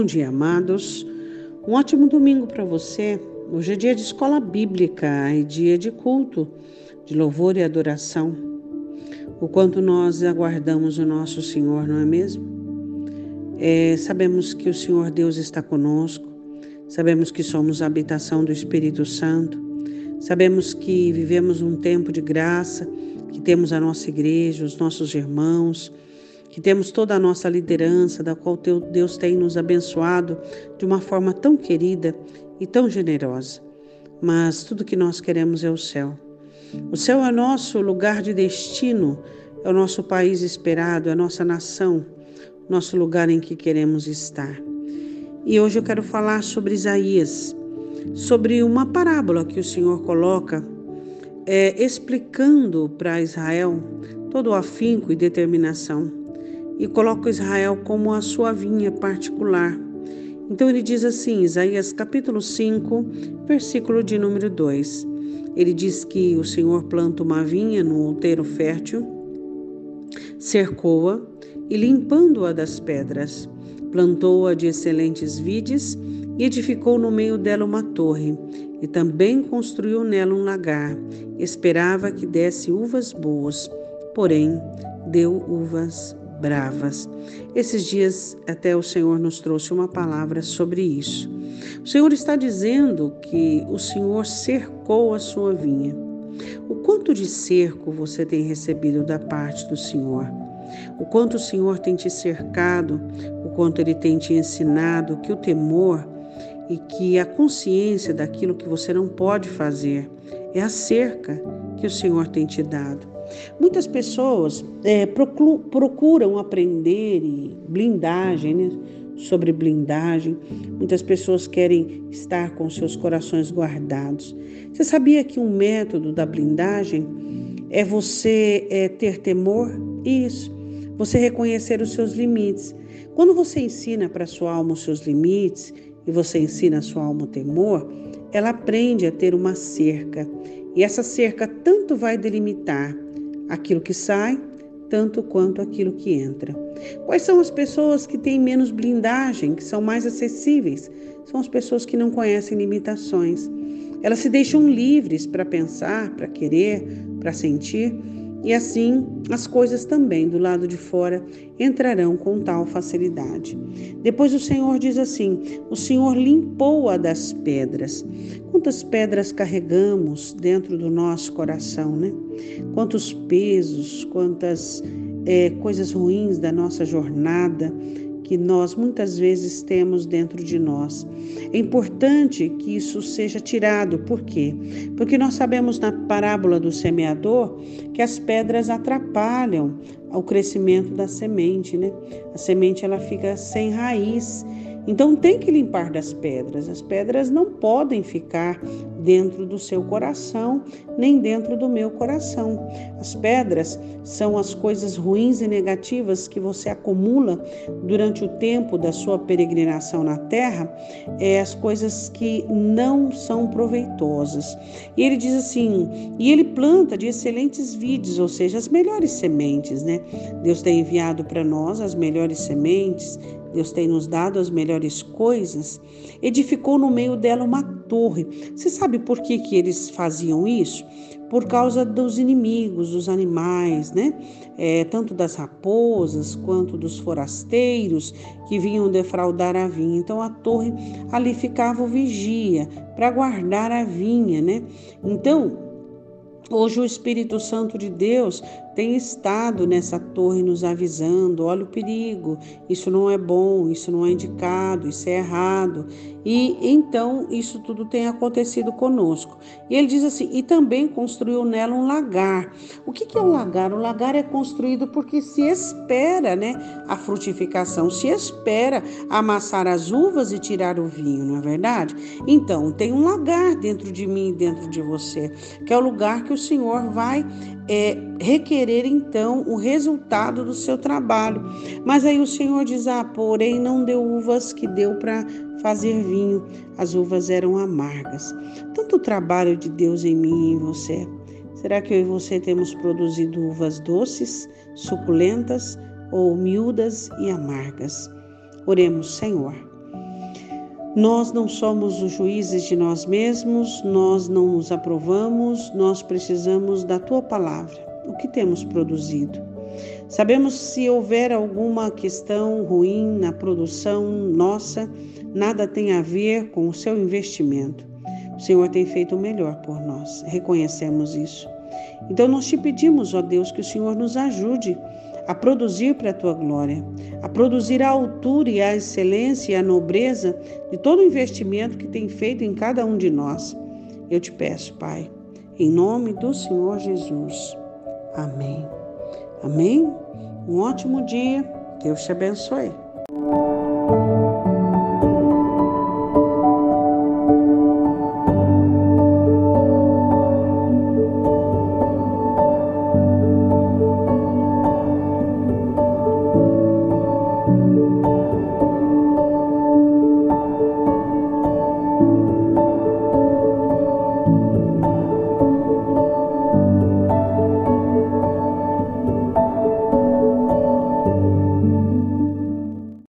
Bom dia, amados. Um ótimo domingo para você. Hoje é dia de escola bíblica e dia de culto, de louvor e adoração. O quanto nós aguardamos o nosso Senhor, não é mesmo? É, sabemos que o Senhor Deus está conosco, sabemos que somos a habitação do Espírito Santo, sabemos que vivemos um tempo de graça, que temos a nossa igreja, os nossos irmãos, que temos toda a nossa liderança, da qual Deus tem nos abençoado de uma forma tão querida e tão generosa. Mas tudo que nós queremos é o céu. O céu é nosso lugar de destino, é o nosso país esperado, é a nossa nação, nosso lugar em que queremos estar. E hoje eu quero falar sobre Isaías, sobre uma parábola que o Senhor coloca é, explicando para Israel todo o afinco e determinação e coloca Israel como a sua vinha particular. Então ele diz assim, Isaías capítulo 5, versículo de número 2. Ele diz que o Senhor planta uma vinha no outeiro fértil, cercou-a e limpando-a das pedras, plantou-a de excelentes vides e edificou no meio dela uma torre, e também construiu nela um lagar. Esperava que desse uvas boas, porém deu uvas bravas. Esses dias até o Senhor nos trouxe uma palavra sobre isso. O Senhor está dizendo que o Senhor cercou a sua vinha. O quanto de cerco você tem recebido da parte do Senhor? O quanto o Senhor tem te cercado, o quanto ele tem te ensinado que o temor e que a consciência daquilo que você não pode fazer é a cerca que o Senhor tem te dado. Muitas pessoas é, procuram aprender blindagem, né? sobre blindagem. Muitas pessoas querem estar com seus corações guardados. Você sabia que um método da blindagem é você é, ter temor? Isso. Você reconhecer os seus limites. Quando você ensina para sua alma os seus limites e você ensina a sua alma o temor, ela aprende a ter uma cerca. E essa cerca tanto vai delimitar aquilo que sai, tanto quanto aquilo que entra. Quais são as pessoas que têm menos blindagem, que são mais acessíveis? São as pessoas que não conhecem limitações. Elas se deixam livres para pensar, para querer, para sentir e assim as coisas também do lado de fora entrarão com tal facilidade. Depois o Senhor diz assim: O Senhor limpou-a das pedras. Quantas pedras carregamos dentro do nosso coração, né? Quantos pesos, quantas é, coisas ruins da nossa jornada que nós muitas vezes temos dentro de nós. É importante que isso seja tirado, por quê? Porque nós sabemos na parábola do semeador que as pedras atrapalham o crescimento da semente, né? A semente ela fica sem raiz então tem que limpar das pedras. As pedras não podem ficar dentro do seu coração, nem dentro do meu coração. As pedras são as coisas ruins e negativas que você acumula durante o tempo da sua peregrinação na terra, é as coisas que não são proveitosas. E ele diz assim: e ele planta de excelentes vides, ou seja, as melhores sementes, né? Deus tem enviado para nós as melhores sementes, Deus tem nos dado as melhores coisas, edificou no meio dela uma torre. Você sabe por que, que eles faziam isso? Por causa dos inimigos, dos animais, né? É, tanto das raposas quanto dos forasteiros que vinham defraudar a vinha. Então a torre ali ficava o vigia para guardar a vinha, né? Então Hoje o Espírito Santo de Deus tem estado nessa torre nos avisando: olha o perigo, isso não é bom, isso não é indicado, isso é errado. E então isso tudo tem acontecido conosco. E ele diz assim: e também construiu nela um lagar. O que é um lagar? O lagar é construído porque se espera né, a frutificação, se espera amassar as uvas e tirar o vinho, não é verdade? Então, tem um lagar dentro de mim e dentro de você, que é o lugar que o Senhor vai é, requerer então o resultado do seu trabalho. Mas aí o Senhor diz: Ah, porém não deu uvas que deu para fazer vinho, as uvas eram amargas. Tanto o trabalho de Deus em mim e em você. Será que eu e você temos produzido uvas doces, suculentas ou miúdas e amargas? Oremos, Senhor. Nós não somos os juízes de nós mesmos, nós não nos aprovamos, nós precisamos da tua palavra. O que temos produzido? Sabemos se houver alguma questão ruim na produção nossa, nada tem a ver com o seu investimento. O Senhor tem feito o melhor por nós, reconhecemos isso. Então nós te pedimos, ó Deus, que o Senhor nos ajude a produzir para a tua glória, a produzir a altura e a excelência e a nobreza de todo o investimento que tem feito em cada um de nós. Eu te peço, Pai, em nome do Senhor Jesus. Amém. Amém. Um ótimo dia. Deus te abençoe.